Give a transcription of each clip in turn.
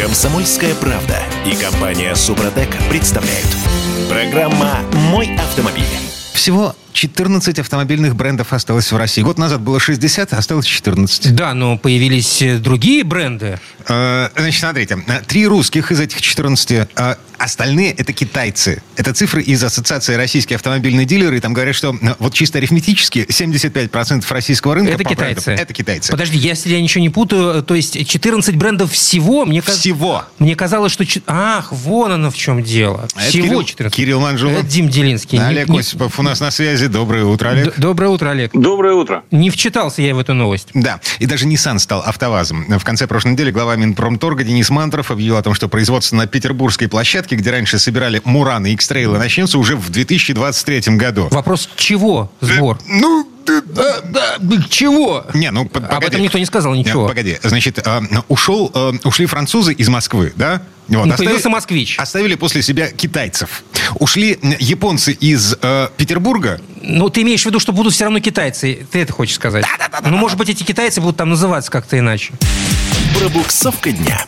Комсомольская правда и компания Супротек представляют. Программа «Мой автомобиль». Всего 14 автомобильных брендов осталось в России. Год назад было 60, осталось 14. Да, но появились э, другие бренды. Э, Значит, смотрите, э, три русских из этих 14, э, остальные это китайцы. Это цифры из Ассоциации российские автомобильные дилеры. И там говорят, что э, вот чисто арифметически 75% российского рынка Это по брендам китайцы. Это китайцы. Подожди, если я ничего не путаю, то есть 14 брендов всего? Мне, каз- Всего. мне казалось, что... Ах, вон оно в чем дело. А это Всего Кирилл- 14. Кирилл Манжулов. Это Дим Делинский. Не- Олег не- Осипов у нас на связи. Доброе утро, Олег. Д- Доброе утро, Олег. Доброе утро. Не вчитался я в эту новость. Да, и даже Nissan стал автовазом. В конце прошлой недели глава Минпромторга Денис Мантров объявил о том, что производство на петербургской площадке, где раньше собирали Мураны и X-Trail, начнется уже в 2023 году. Вопрос, чего сбор? Ну, Э, да, чего? не, ну, Об погоди. этом никто не сказал Не, ничего. Погоди, значит, э, ушел, э, ушли французы из Москвы, да? Вот, Ну, появился москвич. Оставили после себя китайцев. Ушли японцы из э, Петербурга. Ну, ты имеешь в виду, что будут все равно китайцы. Ты это хочешь сказать? Да, да, да. Ну, может быть, эти китайцы будут там называться как-то иначе. Пробуксовка дня.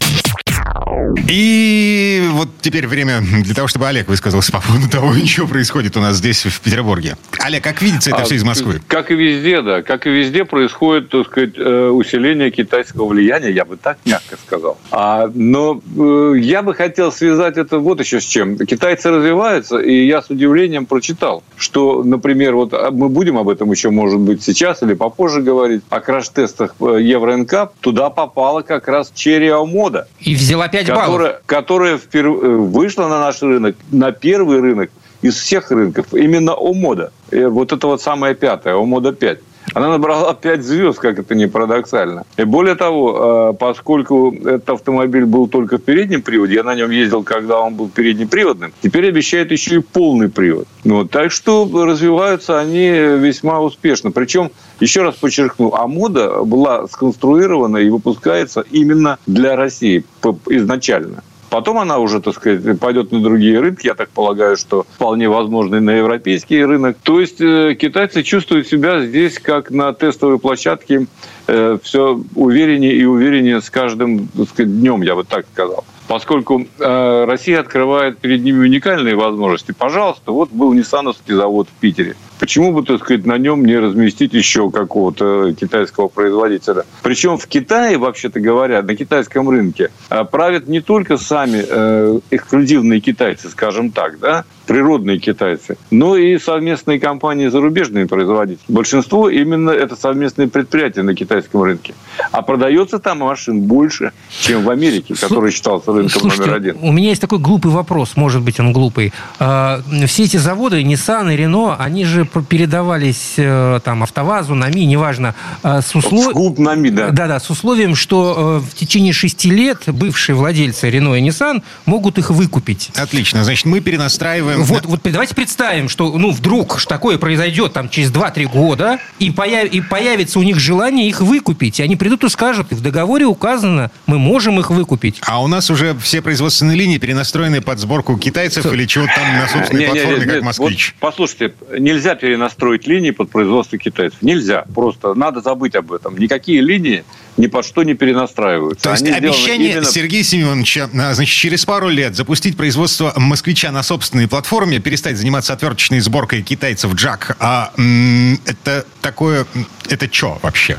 И вот теперь время для того, чтобы Олег высказался по поводу того, что происходит у нас здесь, в Петербурге. Олег, как видится это А, все из Москвы? Как и везде, да. Как и везде происходит, так сказать, э, усиление китайского влияния, я бы так мягко сказал. А, но э, я бы хотел связать это вот еще с чем. Китайцы развиваются, и я с удивлением прочитал, что, например, вот а, мы будем об этом еще, может быть, сейчас или попозже говорить, о краш-тестах э, Евро-НК, туда попала как раз Черри Мода. И взяла 5 баллов. Которая, которая впер- э, вышла на наш рынок, на первый рынок из всех рынков, именно Омода. Э, Вот это вот самая пятая, Омода 5. Она набрала 5 звезд, как это не парадоксально. И более того, э, поскольку этот автомобиль был только в переднем приводе, я на нем ездил, когда он был переднеприводным, теперь обещает еще и полный привод. Вот, так что развиваются они весьма успешно. Причем, еще раз подчеркну, Амода была сконструирована и выпускается именно для России изначально. Потом она уже, так сказать, пойдет на другие рынки. Я так полагаю, что вполне возможно и на европейский рынок. То есть э, китайцы чувствуют себя здесь как на тестовой площадке все увереннее и увереннее с каждым сказать, днем, я бы так сказал. Поскольку э, Россия открывает перед ними уникальные возможности. Пожалуйста, вот был Ниссановский завод в Питере. Почему бы, так сказать, на нем не разместить еще какого-то китайского производителя? Причем в Китае, вообще-то говоря, на китайском рынке э, правят не только сами э, эксклюзивные китайцы, скажем так, да, природные китайцы, но и совместные компании зарубежные производители. Большинство именно это совместные предприятия на китайском рынке. А продается там машин больше, чем в Америке, который считался рынком Слушайте, номер один. у меня есть такой глупый вопрос, может быть, он глупый. А, Все эти заводы, Nissan и Renault, они же передавались э, там АвтоВАЗу, НАМИ, неважно, а, с условием... Клуб НАМИ, да. Да-да, с условием, что э, в течение шести лет бывшие владельцы Renault и Nissan могут их выкупить. Отлично. Значит, мы перенастраиваем... Вот, вот давайте представим, что ну вдруг такое произойдет там через 2-3 года, и, появ- и появится у них желание их выкупить. И они придут и скажут, в договоре указано, мы можем их выкупить. А у нас уже все производственные линии перенастроены под сборку китайцев или чего-то там на собственной Не, не, платформе, не, как нет, «Москвич». вот послушайте, нельзя перенастроить линии под производство китайцев. Нельзя. Просто надо забыть об этом. Никакие линии ни под что не перенастраиваются. То есть Они обещание именно- Сергея Семеновича, а, значит, через пару лет запустить производство «Москвича» на собственной платформе, перестать заниматься отверточной сборкой китайцев «Джак», а, это такое... Это что вообще?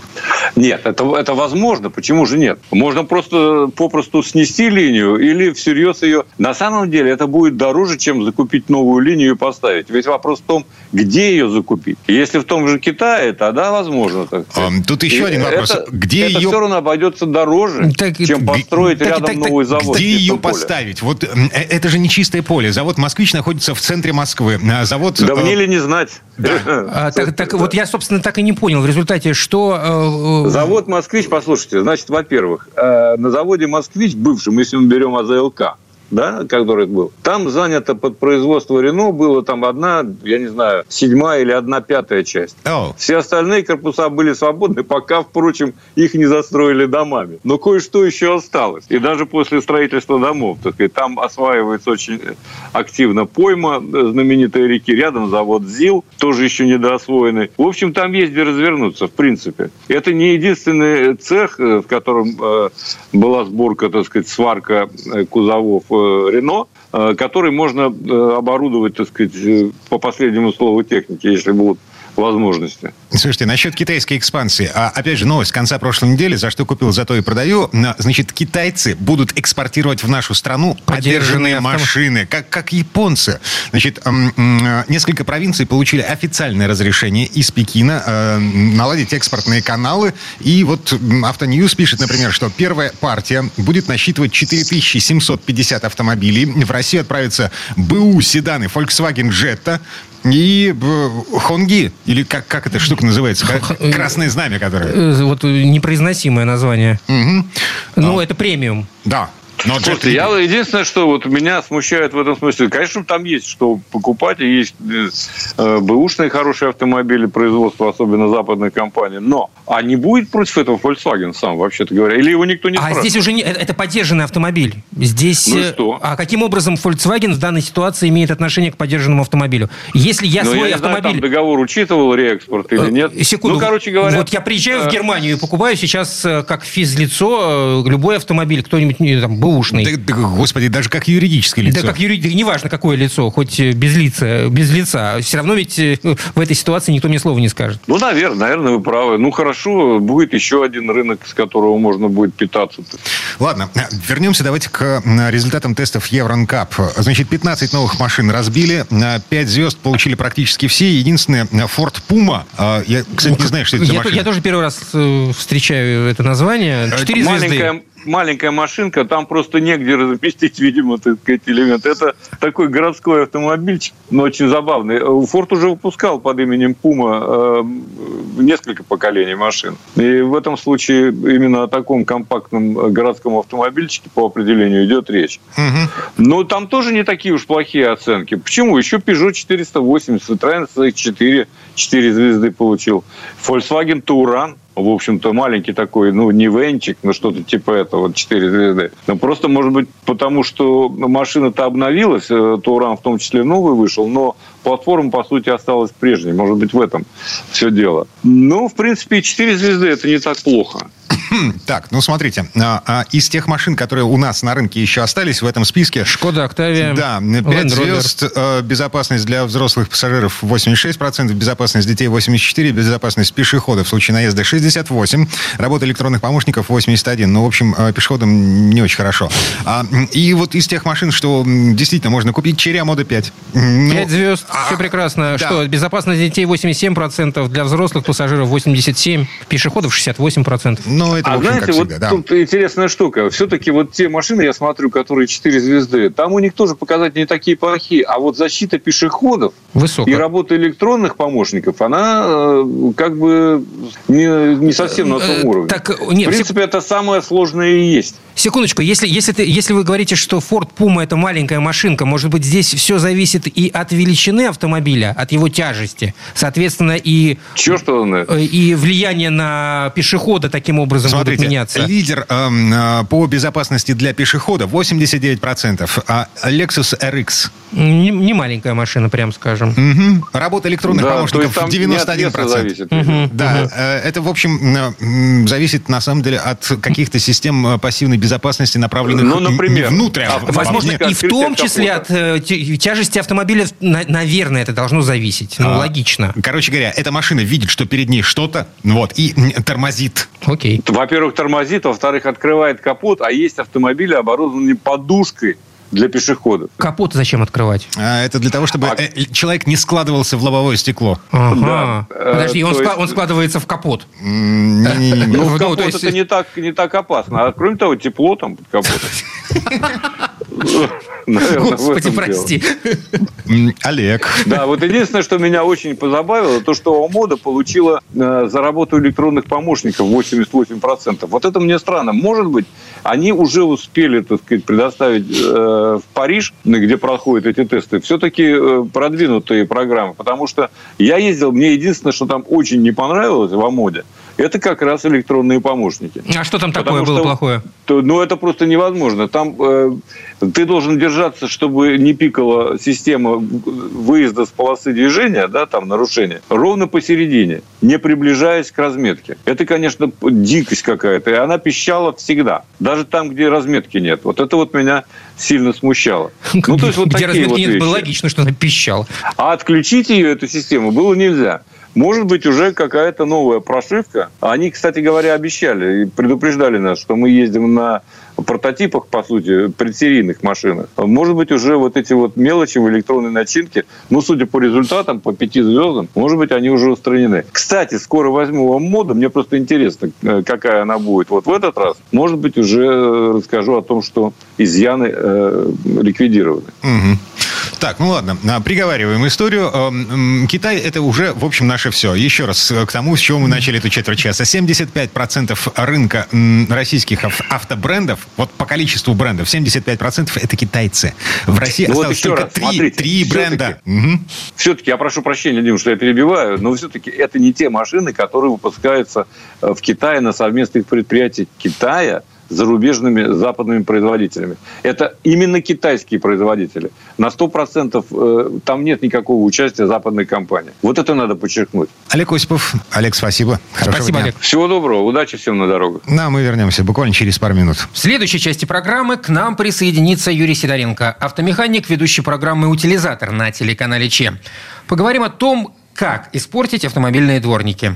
Нет, это, это возможно. Почему же нет? Можно просто попросту снести линию или всерьез ее... На самом деле это будет дороже, чем закупить новую линию и поставить. Ведь вопрос в том, где ее закупить. Если в том же Китае, тогда возможно. Так сказать. Тут еще И один вопрос. Это, Где это ее- все равно обойдется дороже, Так, чем построить так, рядом так, так, новый завод. Где ее поле. поставить? Вот э, это же не чистое поле. Завод «Москвич» находится в центре Москвы. А Завод... Да э, мне ли не знать? А, так, так вот я, собственно, так и не понял в результате, что... э, Завод «Москвич», послушайте, значит, во-первых, на заводе «Москвич», бывшем, если мы берем АЗЛК, да, который был, там занято под производство Рено было там одна, я не знаю, седьмая или одна пятая часть. Oh. Все остальные корпуса были свободны, пока, впрочем, их не застроили домами. Но кое-что еще осталось. И даже после строительства домов, так сказать, там осваивается очень активно пойма знаменитой реки. Рядом завод ЗИЛ, тоже еще недоосвоенный. В общем, там есть где развернуться, в принципе. Это не единственный цех, в котором э, была сборка, так сказать, сварка э, кузовов э, Рено, который можно оборудовать, так сказать, по последнему слову техники, если будут возможности. Слушайте, насчет китайской экспансии. А, опять же, новость конца прошлой недели. За что купил, за то и продаю. Значит, китайцы будут экспортировать в нашу страну подержанные машины, как, как японцы. Значит, несколько провинций получили официальное разрешение из Пекина э, наладить экспортные каналы. И вот Автоньюз пишет, например, что первая партия будет насчитывать 4750 автомобилей. В Россию отправятся БУ седаны Volkswagen Jetta, и э, Хонги, или как, как эта штука называется? Красное знамя, которое... Э, вот непроизносимое название. Угу. Ну, а. это премиум. Да. Но Слушайте, я единственное, что вот меня смущает в этом смысле, конечно, там есть что покупать, и есть э, бэушные хорошие автомобили производства, особенно западных компаний, но а не будет против этого Volkswagen сам, вообще-то говоря? Или его никто не А здесь уже не, э, это поддержанный автомобиль. Здесь... Ну что? А каким образом Volkswagen в данной ситуации имеет отношение к поддержанному автомобилю? Если я Но свой я автомобиль... Знаю, там договор учитывал реэкспорт или нет? Секунду. Ну, короче говоря... Вот я приезжаю в Германию и покупаю сейчас как физлицо любой автомобиль, кто-нибудь там, бэушный. Да, да, господи, даже как юридическое лицо. Да как юридическое, неважно какое лицо, хоть без лица, без лица. Все равно ведь в этой ситуации никто мне слова не скажет. Ну, наверное, наверное, вы правы. Ну, хорошо, будет еще один рынок, с которого можно будет питаться. Ладно, вернемся давайте к результатам тестов Евронкап. Значит, 15 новых машин разбили, 5 звезд получили практически все. Единственное, Ford Puma. Я, кстати, не знаю, что это за я, машина. Я тоже первый раз э, встречаю это название. Четыре звезды маленькая машинка, там просто негде разместить, видимо, так сказать, элемент. Это такой городской автомобильчик, но очень забавный. Форд уже выпускал под именем Пума э, несколько поколений машин. И в этом случае именно о таком компактном городском автомобильчике по определению идет речь. Угу. Но там тоже не такие уж плохие оценки. Почему? Еще Peugeot 480, Citroёn C4, 4 звезды получил. Volkswagen Touran в общем-то, маленький такой, ну, не венчик, но что-то типа этого, 4 звезды. Но просто, может быть, потому что машина-то обновилась, э, Туран в том числе новый вышел, но платформа, по сути, осталась прежней. Может быть, в этом все дело. Ну, в принципе, 4 звезды – это не так плохо. Так, ну смотрите, а, а, из тех машин, которые у нас на рынке еще остались в этом списке... Шкода, Октавия, Да, 5 звезд, э, безопасность для взрослых пассажиров 86%, безопасность детей 84%, безопасность пешеходов в случае наезда 68%, работа электронных помощников 81%. Ну, в общем, э, пешеходам не очень хорошо. А, и вот из тех машин, что действительно можно купить, Черя Мода 5. Ну, 5 звезд, а, все прекрасно. Да. Что, безопасность детей 87%, для взрослых пассажиров 87%, пешеходов 68%. Ну, это, а общем, знаете, вот всегда, тут интересная штука. Все-таки вот те машины, я смотрю, которые 4 звезды, там у них тоже показатели не такие плохие. А вот защита пешеходов Высокая. и работа электронных помощников, она э, как бы не, не совсем на том э, уровне. Так, нет, В принципе, это самое сложное и есть. Секундочку, если, если, ты, если вы говорите, что Ford Puma это маленькая машинка, может быть, здесь все зависит и от величины автомобиля, от его тяжести, соответственно, и, Черт и влияние на пешехода таким образом Смотрите, будут меняться. лидер э, по безопасности для пешехода 89%, а Lexus RX не, не маленькая машина, прям скажем. Угу. Работа электронных да, помощников 91%. Зависит, угу. Да, угу. это, в общем, зависит, на самом деле, от каких-то систем э, пассивной безопасности, направленных ну, например, не внутрь, а, Возможно, и в том числе от э, тяжести автомобиля, на, наверное, это должно зависеть. Ну, а, логично. Короче говоря, эта машина видит, что перед ней что-то, вот, и тормозит. Окей. Во-первых, тормозит, во-вторых, открывает капот, а есть автомобили, оборудованные подушкой для пешеходов. Капот зачем открывать? А, это для того, чтобы а... человек не складывался в лобовое стекло. Ага. Да. Подожди, он, есть... он складывается в капот. Ну, в капот это не так, не так опасно. А кроме того, тепло там под капотом. Наверное, Господи, дело. прости. Олег. Да, вот единственное, что меня очень позабавило, то, что ОМОДа получила э, за работу электронных помощников 88%. Вот это мне странно. Может быть, они уже успели, так сказать, предоставить э, в Париж, где проходят эти тесты, все-таки э, продвинутые программы. Потому что я ездил, мне единственное, что там очень не понравилось в ОМОДе, это как раз электронные помощники. А что там такое Потому было что- плохое? то, ну, это просто невозможно. Там э, ты должен держаться, чтобы не пикала система выезда с полосы движения, да, там нарушение, ровно посередине, не приближаясь к разметке. Это, конечно, дикость какая-то, и она пищала всегда, даже там, где разметки нет. Вот это вот меня сильно смущало. Ну, то есть вот Где такие разметки вот нет, было вещи. логично, что она пищала. А отключить ее, эту систему, было нельзя. Может быть, уже какая-то новая прошивка. Они, кстати говоря, обещали и предупреждали нас, что мы ездим на прототипах, по сути, предсерийных машинах. Может быть, уже вот эти вот мелочи в электронной начинке, ну, судя по результатам, по пяти звездам, может быть, они уже устранены. Кстати, скоро возьму вам моду, мне просто интересно, э, какая она будет вот в этот раз. Может быть, уже э, расскажу о том, что изъяны э, ликвидированы. Мгм. Так, ну ладно, а, приговариваем историю. Китай это уже, в общем, наше все. Еще раз э, к тому, с чего мы начали эту четверть часа. 75% рынка российских ав- автобрендов, вот по количеству брендов, 75% это китайцы. В России Ну вот осталось еще только раз, три, смотрите, три бренда. Мгм. все-таки, я прошу прощения, Дим, что я перебиваю, но все-таки это не те машины, которые выпускаются э, в Китае на совместных предприятиях Китая зарубежными западными производителями. Это именно китайские производители. На 100% э, там нет никакого участия западной компании. Вот это надо подчеркнуть. Олег Осипов. Олег, спасибо. Хорошего Спасибо, дня. Олег. Всего доброго, удачи всем на дорогах. Да, мы вернемся буквально через пару минут. В следующей части программы к нам присоединится Юрий Сидоренко, автомеханик, ведущий программы «Утилизатор» на телеканале ЧЕ. Поговорим о том, как испортить автомобильные дворники.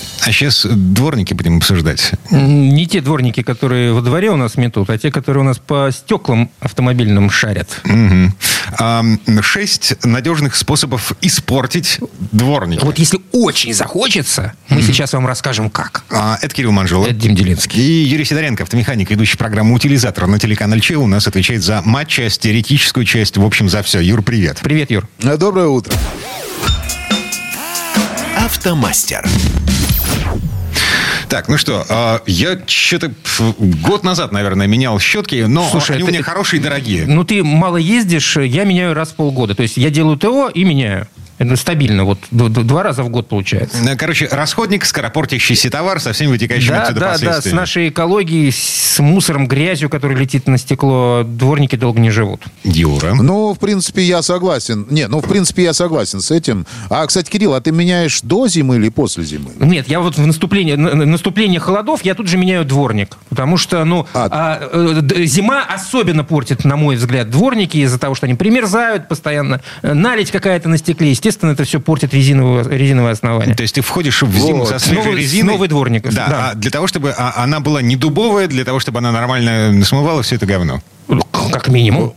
А сейчас дворники будем обсуждать. Не те дворники, которые во дворе у нас метут, а те, которые у нас по стеклам автомобильным шарят. А, Шесть надежных способов испортить дворники. Вот если очень захочется, мы сейчас вам расскажем, как. А, Это Кирилл Манжула. Это Дим Делинский. И Юрий Сидоренко, автомеханик, ведущий программу «Утилизатор» на телеканале ЧЕ, у нас отвечает за мат-часть, теоретическую часть, в общем, за все. Юр, привет. Привет, Юр. Доброе утро. Автомастер. Так, ну что, а, я что-то год назад, наверное, менял щетки, но Слушай, они у это- меня хорошие и дорогие. Ну, ты мало ездишь, я меняю раз в полгода. То есть я делаю ТО и меняю. Это стабильно, вот два раза в год получается. Э, Короче, расходник, скоропортящийся товар со всеми вытекающими Да, отсюда да, да, с последствиями. нашей экологией, с мусором, грязью, который летит на стекло, дворники долго не живут. Юра. Ну, в принципе, я согласен. Не, ну, в принципе, я согласен с этим. А, кстати, Кирилл, а ты меняешь до зимы или после зимы? Нет, я вот в наступлении, на- на- наступление холодов я тут же меняю дворник. Потому что, ну, А. а, э, зима особенно портит, на мой взгляд, дворники из-за того, что они примерзают постоянно. Наледь какая-то на стекле, естественно, это все портит резиновое, резиновое основание. То есть ты входишь в зиму Вот. со свежей Новый- с резиной. новый дворник, Да, да. а для того, чтобы а, она была не дубовая, для того, чтобы она нормально смывала все это говно. Как минимум.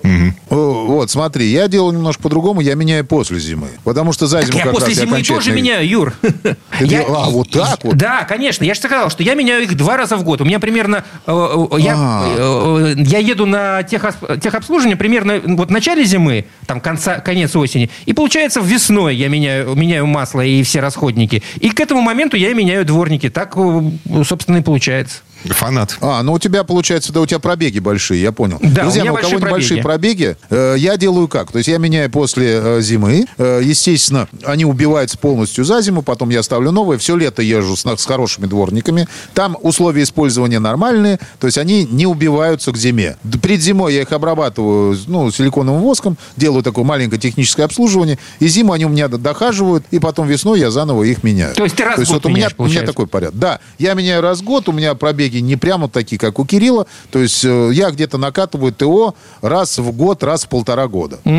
Вот, смотри, я делаю немножко по-другому, я меняю после зимы. Потому что за Так зиму я как после раз я зимы тоже окончательно- меняю, Юр. Я- а, вот так вот? Да, конечно. Я же сказал, что я меняю их два раза в год. У меня примерно... э, э, Я, А. э, я еду на техобслуживание примерно вот в начале зимы, там конца, конец осени, и получается весной я меняю, меняю масло и все расходники. И к этому моменту я меняю дворники. Так, собственно, и получается. Фанат. А, ну у тебя, получается, да, у тебя пробеги большие, я понял. Да, у Друзья, меня ну, у кого большие небольшие пробеги, э, я делаю как? То есть я меняю после э, зимы. Э, естественно, они убиваются полностью за зиму, потом я ставлю новые. Все лето езжу с, с хорошими дворниками. Там условия использования нормальные, то есть они не убиваются к зиме. Перед зимой я их обрабатываю ну, силиконовым воском, делаю такое маленькое техническое обслуживание, и зиму они у меня дохаживают, и потом весной я заново их меняю. То есть ты раз в год вот у меня, у меня такой порядок. Да, я меняю раз в год, у меня пробеги дороги не прямо такие, как у Кирилла. То есть э, я где-то накатываю ТО раз в год, раз в полтора года. То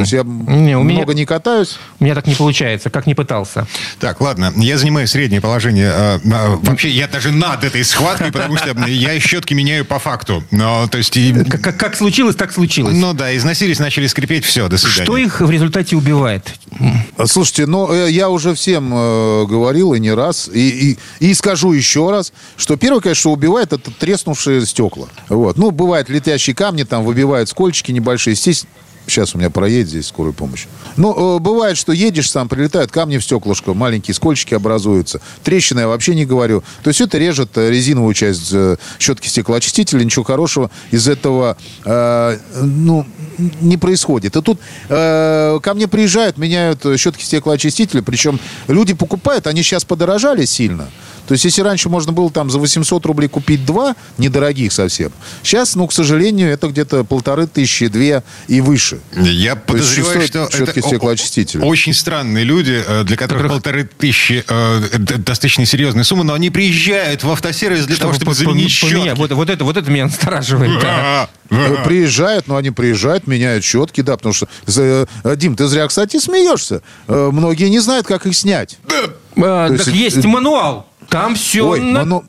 есть я Не, у меня- много не катаюсь. У меня так не получается, как не пытался. Так, ладно, я занимаю среднее положение. э, э, Вообще, я даже над этой схваткой, потому что я щетки меняю по факту. Но, то есть, и- Как, как- случилось, так случилось. ну да, износились, начали скрипеть, все, до свидания. Что их в результате убивает? Слушайте, ну я уже всем говорил и не раз, и, и, и скажу еще раз, что первое, конечно, что убивает, это треснувшие стекла. Вот. Ну, бывают летящие камни, там выбивают скольчики небольшие. Здесь Сейчас у меня проедет здесь скорая помощь. Ну, э, бывает, что едешь сам, прилетают камни в стеклышко, маленькие скольчики образуются. Трещины я вообще не говорю. То есть это режет э, резиновую часть э, щетки стеклоочистителя. Ничего хорошего из этого э, ну, не происходит. И тут э, ко мне приезжают, меняют щетки стеклоочистителя. Причем люди покупают, они сейчас подорожали сильно. То есть, если раньше можно было там за 800 рублей купить два, недорогих совсем, сейчас, ну, к сожалению, это где-то полторы тысячи, две и выше. Я есть подозреваю, что это очень странные люди, э, для которых полторы тысячи э, достаточно серьезная сумма, но они приезжают в автосервис для того, чтобы по- заменить щетки. Вот, вот это, вот это меня настораживает. да. Э. Приезжают, но они приезжают, меняют щетки, да, потому что, э, Дим, ты зря, кстати, смеешься. Многие не знают, как их снять. А, То так есть, мануал. Там все Ой, ману-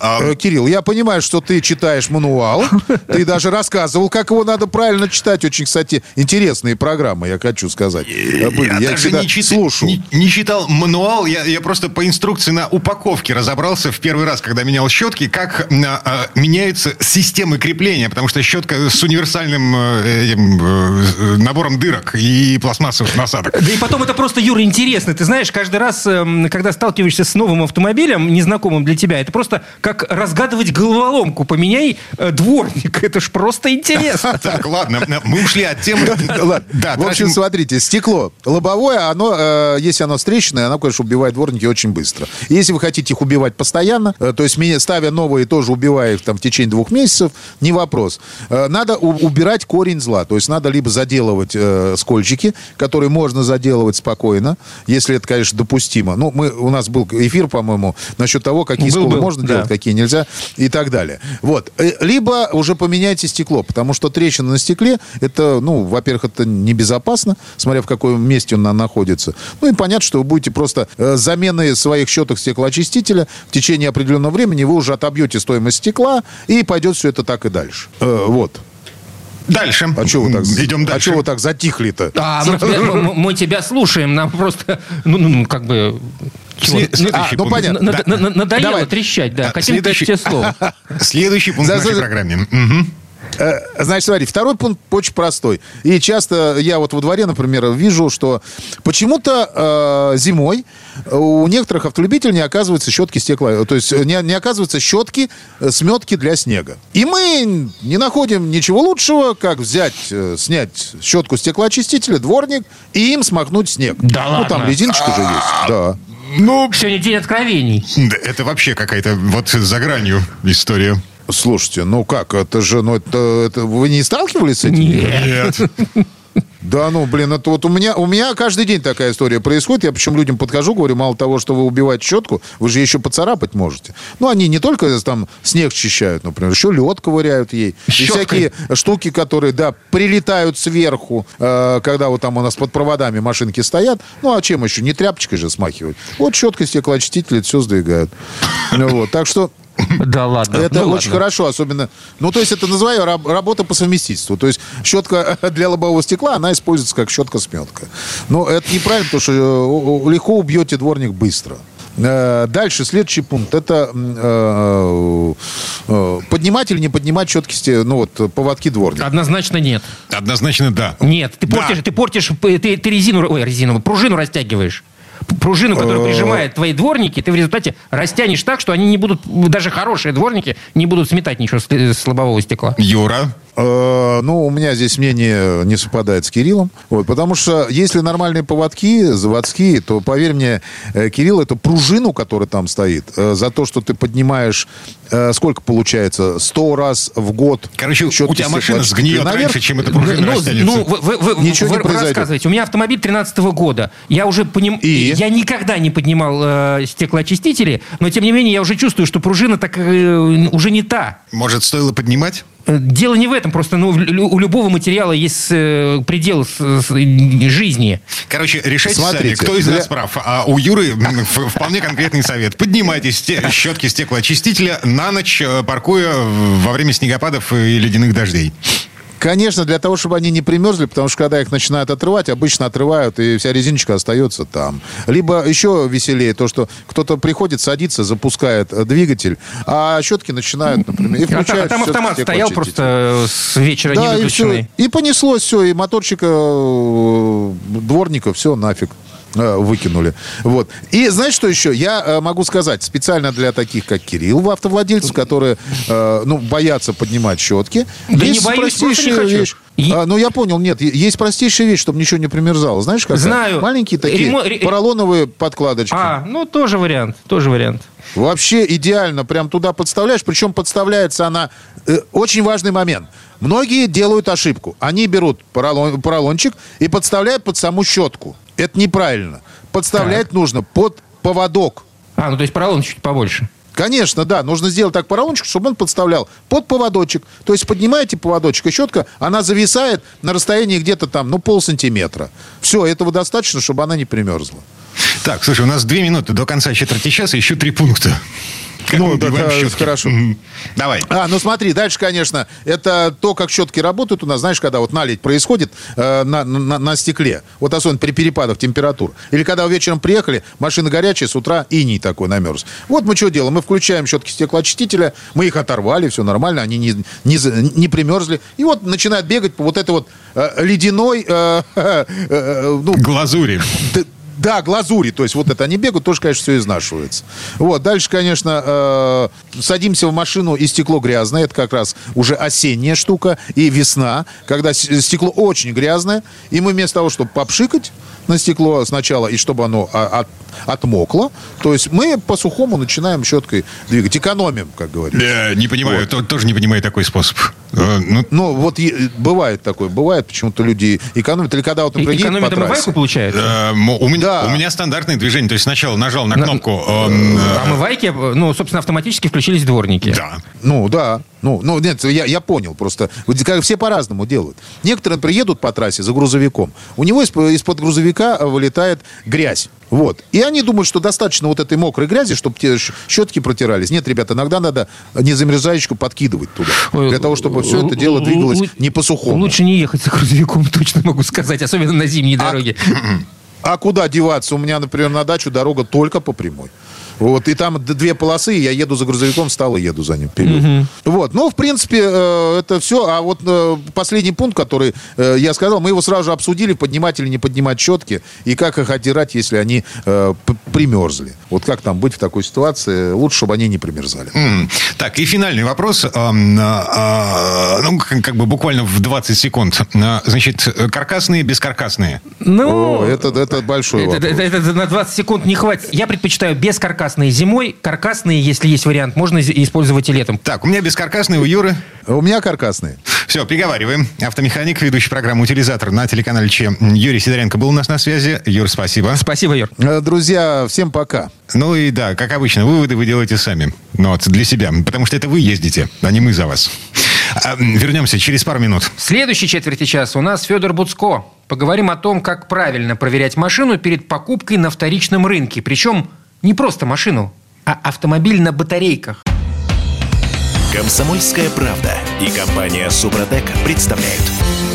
Э, Кирилл, я понимаю, что ты читаешь мануал, ты даже рассказывал, как его надо правильно читать. Очень, кстати, интересные программы, я хочу сказать. э, были. Я, их даже всегда не, чит- слушал. не- не читал мануал, я, я просто по инструкции на упаковке разобрался в первый раз, когда менял щетки, как а, а, меняются системы крепления, потому что щетка с универсальным э, э, набором дырок и пластмассовых насадок. Да и потом это просто, Юра, интересно. Ты знаешь, каждый раз, эм, когда сталкиваешься с новым автомобилем, незнакомым для тебя, это просто как разгадывать головоломку. Поменяй э, дворник. Это ж просто интересно. Так, ладно, мы ушли от темы. В общем, смотрите, стекло лобовое, оно, э, если оно встречное, оно, конечно, убивает дворники очень быстро. Если вы хотите их убивать постоянно, э, то есть ставя новые, тоже убивая их там в течение двух месяцев, не вопрос. Надо убирать корень зла. То есть надо либо заделывать скольчики, которые можно заделывать спокойно, если это, конечно, допустимо. Ну, мы, у нас был эфир, по-моему, насчет того, какие Был, сколы был, можно да. делать, какие нельзя и так далее. Вот. Э, Либо уже поменяйте стекло, потому что трещина на стекле, это, ну, во-первых, это небезопасно, смотря в каком месте она находится. Ну и понятно, что вы будете просто э, заменой своих щеток стеклоочистителя в течение определенного времени вы уже отобьете стоимость стекла, и пойдет все это так и дальше. Э, вот. Дальше. А что вы так, Идем а дальше. чё вы так затихли-то? А, мы, тебя, мы- мы тебя слушаем. Нам просто, ну, ну, ну, как бы... чего? Ну, а, ну, понятно. на- на- на- Надоело Давай. трещать, да. Да, Хотим следующий- тебе слово. Следующий пункт нашей программе. Э, Значит, смотри, второй пункт очень простой. И часто я вот во дворе, например, вижу, что почему-то э, зимой у некоторых автолюбителей не оказывается щетки стекла. То есть не, не оказывается щетки, э, сметки для снега. И мы не находим ничего лучшего, как взять, э, снять щетку стеклоочистителя, дворник, и им смахнуть снег. Да Ну, там ладно? резиночка же есть. Да. Ну, Сегодня день откровений. да, это вообще какая-то вот за гранью история. Слушайте, ну как, это же, ну это, это- вы не сталкивались с этим? Нет. Нет. Да, ну, блин, это вот у меня, у меня каждый день такая история происходит. Я причем людям подхожу, говорю, мало того, что вы убиваете щетку, вы же еще поцарапать можете. Ну, они не только там снег счищают, например, еще лед ковыряют ей. И Щеткой. всякие штуки, которые, да, прилетают сверху, э, когда вот там у нас под проводами машинки стоят. Ну, а чем еще? Не тряпочкой же смахивать. Вот щеткой стеклоочиститель все сдвигают. Ну, вот. Так что Да ладно. это Ну, очень ладно. хорошо, особенно... Ну, то есть это называю раб- работа по совместительству. То есть щетка для лобового стекла, она используется как щетка-сметка. Но это неправильно, потому что э, легко убьете дворник быстро. Э, Дальше, следующий пункт. Это э, э, поднимать или не поднимать щетки, сте- ну вот, поводки дворника. Однозначно нет. Однозначно да. Нет, ты Да. портишь, ты портишь, ты, ты резину, ой, резину, пружину растягиваешь. Пружину, которая прижимает твои дворники, ты в результате растянешь так, что они не будут, даже хорошие дворники, не будут сметать ничего с, с лобового стекла. Юра, Э, ну, у меня здесь мнение не совпадает с Кириллом. Вот, потому что если нормальные поводки заводские, то, поверь мне, э, Кирилл, эту пружину, которая там стоит, э, за то, что ты поднимаешь, э, сколько получается, 100 раз в год. Короче, у тебя машина стеклоочистки сгниет наверх, раньше, чем эта пружина Ну, растянется. ну, вы, вы- вы- Ничего не вы произойдет. рассказываете. У меня автомобиль 13 года. Я уже поним... И? Я никогда не поднимал э, стеклоочистители, но тем не менее я уже чувствую, что пружина так э, уже не та. Может, стоило поднимать? Э, Дело не в этом, просто ну, у любого материала есть э, предел с- с- жизни. Короче, решайте Смотрите, сами, кто из для- нас прав. А у Юры вполне конкретный совет. Поднимайте щетки стеклоочистителя на ночь, э, паркуя во время снегопадов и ледяных дождей. Конечно, для того, чтобы они не примерзли, потому что когда их начинают отрывать, обычно отрывают, и вся резиночка остается там. Либо еще веселее то, что кто-то приходит, садится, запускает э, двигатель, а щетки начинают, например, и А включают там всё-таки автомат стоял стеклоочиститель. просто э, с вечера не Да, и выключенный. все. И понеслось все, и моторчика э, дворника, все нафиг выкинули. Вот. И знаешь, что еще? Я э, могу сказать, специально для таких, как Кирилл, автовладельцев, которые э, ну, боятся поднимать щетки. Да не есть боюсь, не простейшая хочу. вещь. И- А, ну, я понял, нет, е- есть простейшая вещь, чтобы ничего не примерзало. Знаешь, как? Знаю. Маленькие такие Ремо- ре- поролоновые подкладочки. А, ну тоже вариант, тоже вариант. Вообще идеально, прям туда подставляешь, причем подставляется она... э, очень важный момент. Многие делают ошибку. Они берут поролон- поролончик и подставляют под саму щетку. Это неправильно. Подставлять нужно под поводок. А, ну то есть поролон чуть побольше. Конечно, да, нужно сделать так поролончик, чтобы он подставлял под поводочек. То есть поднимаете поводочек, и щетка, она зависает на расстоянии где-то там, ну, полсантиметра. Все, этого достаточно, чтобы она не примерзла. Так, слушай, у нас две минуты до конца четверти часа, еще три пункта. Как Ну, да, щетки? хорошо. Давай. А, ну смотри, дальше, конечно, это то, как щетки работают у нас, знаешь, когда вот налить происходит э, на, на, на стекле, вот особенно при перепадах температур. Или когда вечером приехали, машина горячая, с утра иней такой намерз. Вот мы что делаем? Мы включаем щетки стеклоочистителя, мы их оторвали, все нормально, они не, не, не примерзли. И вот начинает бегать по вот этой вот э, ледяной, э, э, э, ну, Глазури. Д- Да, глазури. То есть вот это они бегают, тоже, конечно, все изнашивается. Вот. Дальше, конечно, э, садимся в машину, и стекло грязное. Это как раз уже осенняя штука. И весна, когда стекло очень грязное. И мы вместо того, чтобы попшикать на стекло сначала, и чтобы оно а, от- отмокло, то есть мы по-сухому начинаем щеткой двигать. Экономим, как говорится. Э, Не понимаю, то- тоже не понимаю такой способ. Э, Ну, Ну, вот бывает такое. Бывает, почему-то люди экономят. Или когда вот, например, Экономит по трассе. омывайку, получается? э, у меня Да. у меня стандартное движение. То есть сначала нажал на кнопку. эм, э, Омывайки, ну, собственно, автоматически включились дворники. Да. Ну, да. Ну, ну нет, я, я понял просто. Все по-разному делают. Некоторые приедут по трассе за грузовиком. У него из- из-под грузовика э, вылетает грязь. Вот. И они думают, что достаточно вот этой мокрой грязи, чтобы те щетки протирались. Нет, ребята, иногда надо незамерзающку подкидывать туда. Ой, Для того, чтобы все это дело двигалось не по сухому. Лучше не ехать за грузовиком, точно могу сказать, особенно на зимней дороге. А куда деваться? У меня, например, на дачу дорога только по прямой. Вот, и там две полосы, я еду за грузовиком, встал и еду за ним вперед. Вот, ну, в принципе, э, это все. А вот э, последний пункт, который э, я сказал, мы его сразу же обсудили, поднимать или не поднимать щетки, и как их отдирать, если они примерзли. Вот как там быть в такой ситуации? Лучше, чтобы они не примерзали. Так, и финальный вопрос. А, а, Ну, как бы буквально в 20 секунд. А, Значит, каркасные, бескаркасные. Ну, О, это, это большой это, вопрос. это- это на 20 секунд не хватит. Я предпочитаю бескаркасные зимой. Каркасные, если есть вариант, можно использовать и летом. Так, у меня бескаркасные, у Юры. У меня каркасные. Все, приговариваем. Автомеханик, ведущий программу «Утилизатор» на телеканале Че. Юрий Сидоренко был у нас на связи. Юр, спасибо. Спасибо, Юр. Э, Друзья, всем пока. Ну и да, как обычно, выводы вы делаете сами. Ну вот, для себя. Потому что это вы ездите, а не мы за вас. А, Вернемся через пару минут. В следующей четверти часа у нас Федор Буцко. Поговорим о том, как правильно проверять машину перед покупкой на вторичном рынке. Причем не просто машину, а автомобиль на батарейках. Комсомольская правда и компания Супротек представляют.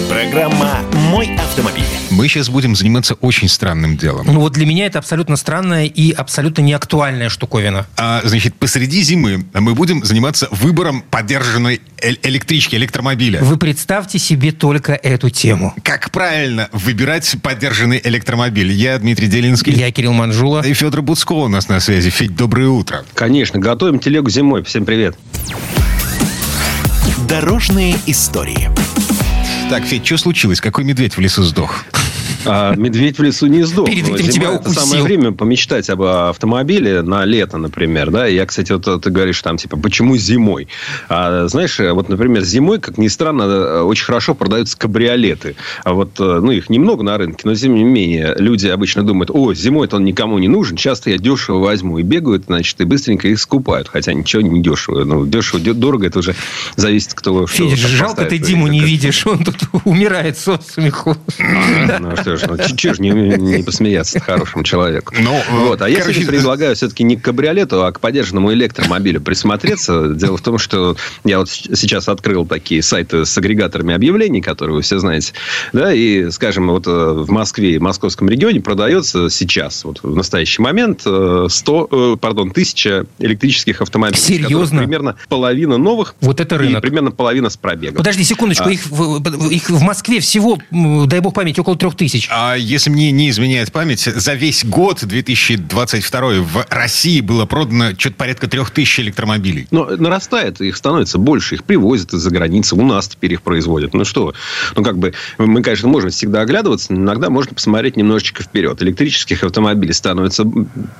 Программа «Мой автомобиль». Мы сейчас будем заниматься очень странным делом. Ну вот для меня это абсолютно странная и абсолютно неактуальная штуковина. А, значит, посреди зимы мы будем заниматься выбором поддержанной э- электрички, электромобиля. Вы представьте себе только эту тему. Как правильно выбирать поддержанный электромобиль? Я Дмитрий Делинский. Я Кирилл Манжула. И Федор Буцко у нас на связи. Федь, доброе утро. Конечно, готовим телегу зимой. Всем привет. Дорожные истории. Так, Федь, что случилось? Какой медведь в лесу сдох? А медведь в лесу не сдох. Перед этим тебя это укусил. самое время помечтать об автомобиле на лето, например. Да? Я, кстати, вот ты говоришь там, типа, почему зимой? А, знаешь, вот, например, зимой, как ни странно, очень хорошо продаются кабриолеты. А вот, ну, их немного на рынке, но, тем не менее, люди обычно думают, о, зимой-то он никому не нужен, часто я дешево возьму. И бегают, значит, и быстренько их скупают. Хотя ничего не дешево. Ну, дешево, де- дорого, это уже зависит, кто Федя, жалко ты Диму не видишь, он тут умирает со смеху. Ну что ж, ну ж не, не посмеяться хорошему человеку. Ну, вот, а я короче, предлагаю все-таки не к кабриолету, а к поддержанному электромобилю присмотреться. Дело в том, что я вот сейчас открыл такие сайты с агрегаторами объявлений, которые вы все знаете. Да, и, скажем, вот э, в Москве и московском регионе продается сейчас, вот в настоящий момент, э, 100, э, пардон, 1000 электрических автомобилей. Серьезно? Примерно половина новых. Вот это И рынок. примерно половина с пробегом. Подожди секундочку, А. их, в, их в Москве всего, дай бог памяти, около трех тысяч. А если мне не изменяет память, за весь год 2022 в России было продано что-то порядка трех тысяч электромобилей. Но нарастает, их становится больше, их привозят из-за границы, у нас теперь их производят. Ну что, ну как бы, мы, конечно, можем всегда оглядываться, но иногда можно посмотреть немножечко вперед. Электрических автомобилей становится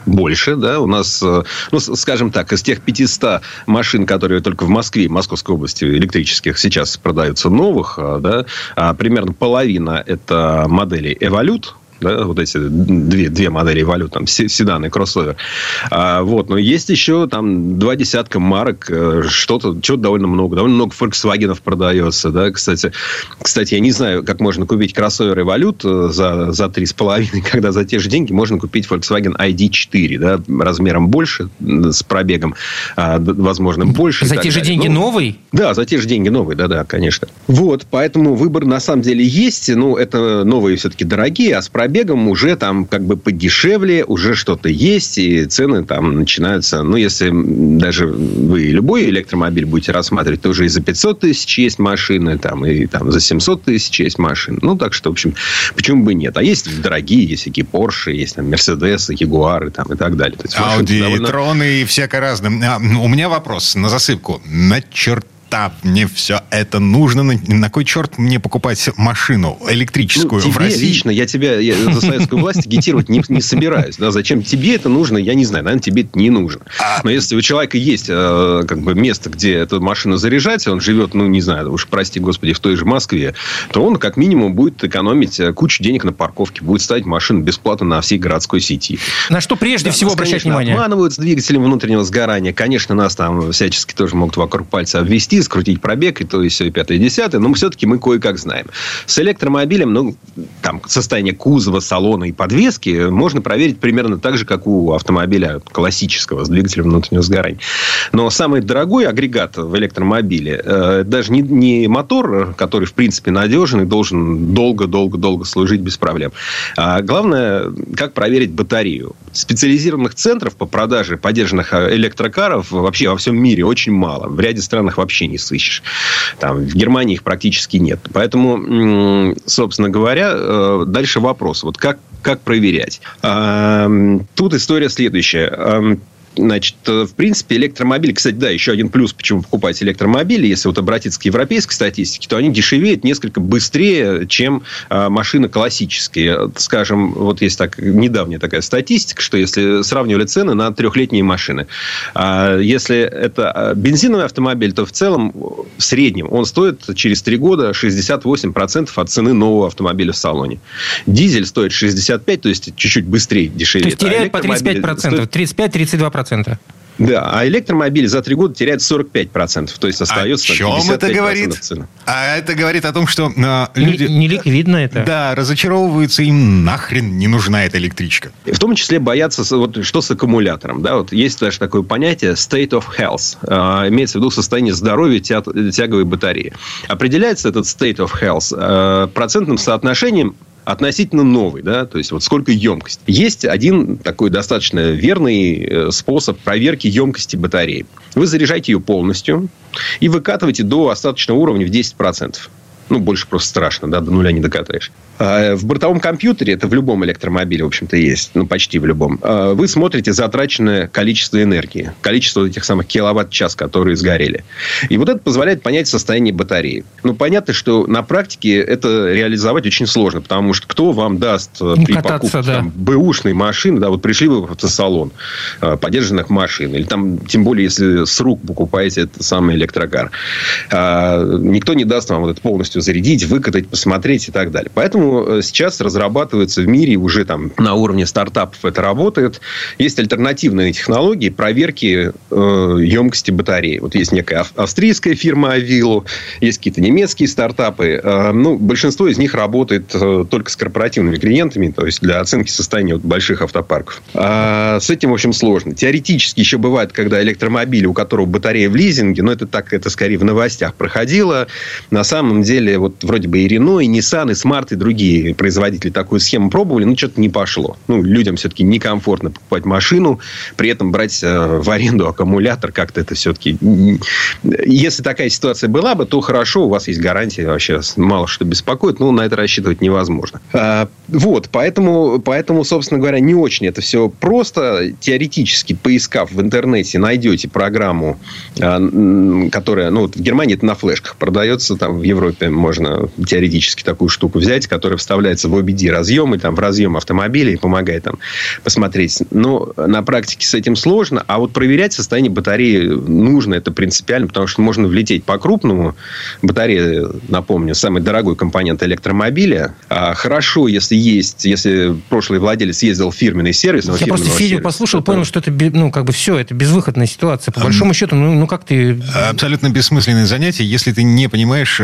больше, да, у нас, э, ну, скажем так, из тех 500 машин, которые только в Москве, Московской области электрических сейчас продаются новых, а, а примерно половина это модели Evolute, да, вот эти две, две модели валют, там, се- седан и кроссовер. А, вот, но есть еще там два десятка марок, э, что-то, чего довольно много. Довольно много Volkswagen продается, да, кстати. Кстати, я не знаю, как можно купить кроссовер и валют за, за с половиной, когда за те же деньги можно купить Volkswagen ID4, да, размером больше, с пробегом, а, возможно, больше. За те же далее. деньги Ну, новый? да, за те же деньги новые, да-да, конечно. Вот, поэтому выбор на самом деле есть. Ну, это новые все-таки дорогие, а с пробегом уже там как бы подешевле, уже что-то есть, и цены там начинаются... Ну, если даже вы любой электромобиль будете рассматривать, то уже и за 500 тысяч есть машины, там, и там за 700 тысяч есть машины. Ну, так что, в общем, почему бы нет? А есть дорогие, есть всякие Porsche, есть там Mercedes, Ягуары там, и так далее. То есть Ауди, довольно- троны и всяко разным. А, у меня вопрос на засыпку. На черта мне все это нужно? На, на кой черт мне покупать машину электрическую Ну, в тебе России? лично, я тебя я за советскую власть агитировать не, не собираюсь. Да? Зачем тебе это нужно, я не знаю. Наверное, тебе это не нужно. Но если у человека есть э, как бы место, где эту машину заряжать, и он живет, ну, не знаю, уж прости господи, в той же Москве, то он как минимум будет экономить э, кучу денег на парковке, будет ставить машину бесплатно на всей городской сети. На что прежде Да, всего нас, обращать конечно, внимание? обманывают с двигателем внутреннего сгорания. Конечно, нас там всячески тоже могут вокруг пальца обвести, скрутить пробег, и то, и все, и пятое, и десятое. Но все-таки мы кое-как знаем. С электромобилем, ну, там, состояние кузова, салона и подвески можно проверить примерно так же, как у автомобиля классического с двигателем внутреннего сгорания. Но самый дорогой агрегат в электромобиле, э, даже не, не мотор, который, в принципе, надежен и должен долго-долго-долго служить без проблем. А главное, как проверить батарею. Специализированных центров по продаже поддержанных э, электрокаров вообще во всем мире очень мало. В ряде странах вообще не сыщешь. Там, в Германии их практически нет. Поэтому, собственно говоря, э, дальше вопрос. Вот как, как проверять? А, м, Тут история следующая. Значит, э, в принципе, электромобили, кстати, да, еще один плюс, почему покупать электромобили, если вот обратиться к европейской статистике, то они дешевеют несколько быстрее, чем э, машины классические. Скажем, вот есть так, недавняя такая статистика, что если сравнивали цены на трехлетние машины, а если это э, бензиновый автомобиль, то в целом, в среднем, он стоит через три года 68% от цены нового автомобиля в салоне. Дизель стоит 65%, то есть чуть-чуть быстрее То дешевеет. есть А теряют по электромобиль 35%, стоит- 35-32%. Да, а электромобиль за три года теряет 45%. То есть О остается чем 55% это говорит? цены. А это говорит о том, что Не, люди... не ликвидно это. Да, разочаровываются, им нахрен не нужна эта электричка. В том числе боятся, вот, что с аккумулятором. Да? Вот есть даже такое понятие state of health. Э, имеется в виду состояние здоровья тя- тяговой батареи. Определяется этот state of health э, процентным соотношением относительно новый, да, то есть вот сколько емкость. Есть один такой достаточно верный э, способ проверки емкости батареи. Вы заряжаете ее полностью и выкатываете до остаточного уровня в 10%. Ну, больше просто страшно, да, до нуля не докатаешь. А в бортовом компьютере, это в любом электромобиле, в общем-то, есть, ну, почти в любом, а вы смотрите затраченное количество энергии, количество этих самых киловатт-час, которые сгорели. И вот это позволяет понять состояние батареи. Ну, понятно, что на практике это реализовать очень сложно, потому что кто вам даст э, при кататься, покупке да. там, бэушной машины, да, вот пришли вы в автосалон э, подержанных машин, или там, тем более, если с рук покупаете этот самый электрокар, э, никто не даст вам вот это полностью зарядить, выкатать, посмотреть и так далее. Поэтому э, сейчас разрабатывается в мире уже там на уровне стартапов это работает. Есть альтернативные технологии проверки э, емкости батареи. Вот есть некая ав- австрийская фирма Авилу, есть какие-то немецкие стартапы. Э, ну, большинство из них работает э, только с корпоративными клиентами, то есть для оценки состояния вот больших автопарков. А с этим, в общем, сложно. Теоретически еще бывает, когда электромобили, у которого батарея в лизинге, но это так, это скорее в новостях проходило. На самом деле, вот вроде бы и Renault, и Nissan, и Smart, и другие производители такую схему пробовали, но что-то не пошло. Ну, людям все-таки некомфортно покупать машину, при этом брать э, в аренду аккумулятор, как-то это все-таки... Если такая ситуация была бы, то хорошо, у вас есть гарантия, вообще мало что беспокоит, но на это рассчитывать невозможно. А, вот, поэтому, поэтому, собственно говоря, не очень это все просто. Теоретически, поискав в интернете, найдете программу, м, которая, ну, вот в Германии это на флешках продается, там в Европе можно теоретически такую штуку взять, которая вставляется в OBD разъемы, там в разъем автомобиля и помогает там посмотреть. Но на практике с этим сложно, а вот проверять состояние батареи нужно, это принципиально, потому что можно влететь по-крупному. Батарея, напомню, самый дорогой компонент электромобиля. А хорошо, если есть, если прошлый владелец ездил в фирменный сервис. Я просто Федю послушал, то- понял, что это, ну, как бы все, это безвыходная ситуация. По большому счету, ну, ну как ты... Абсолютно бессмысленное занятие, если ты не понимаешь,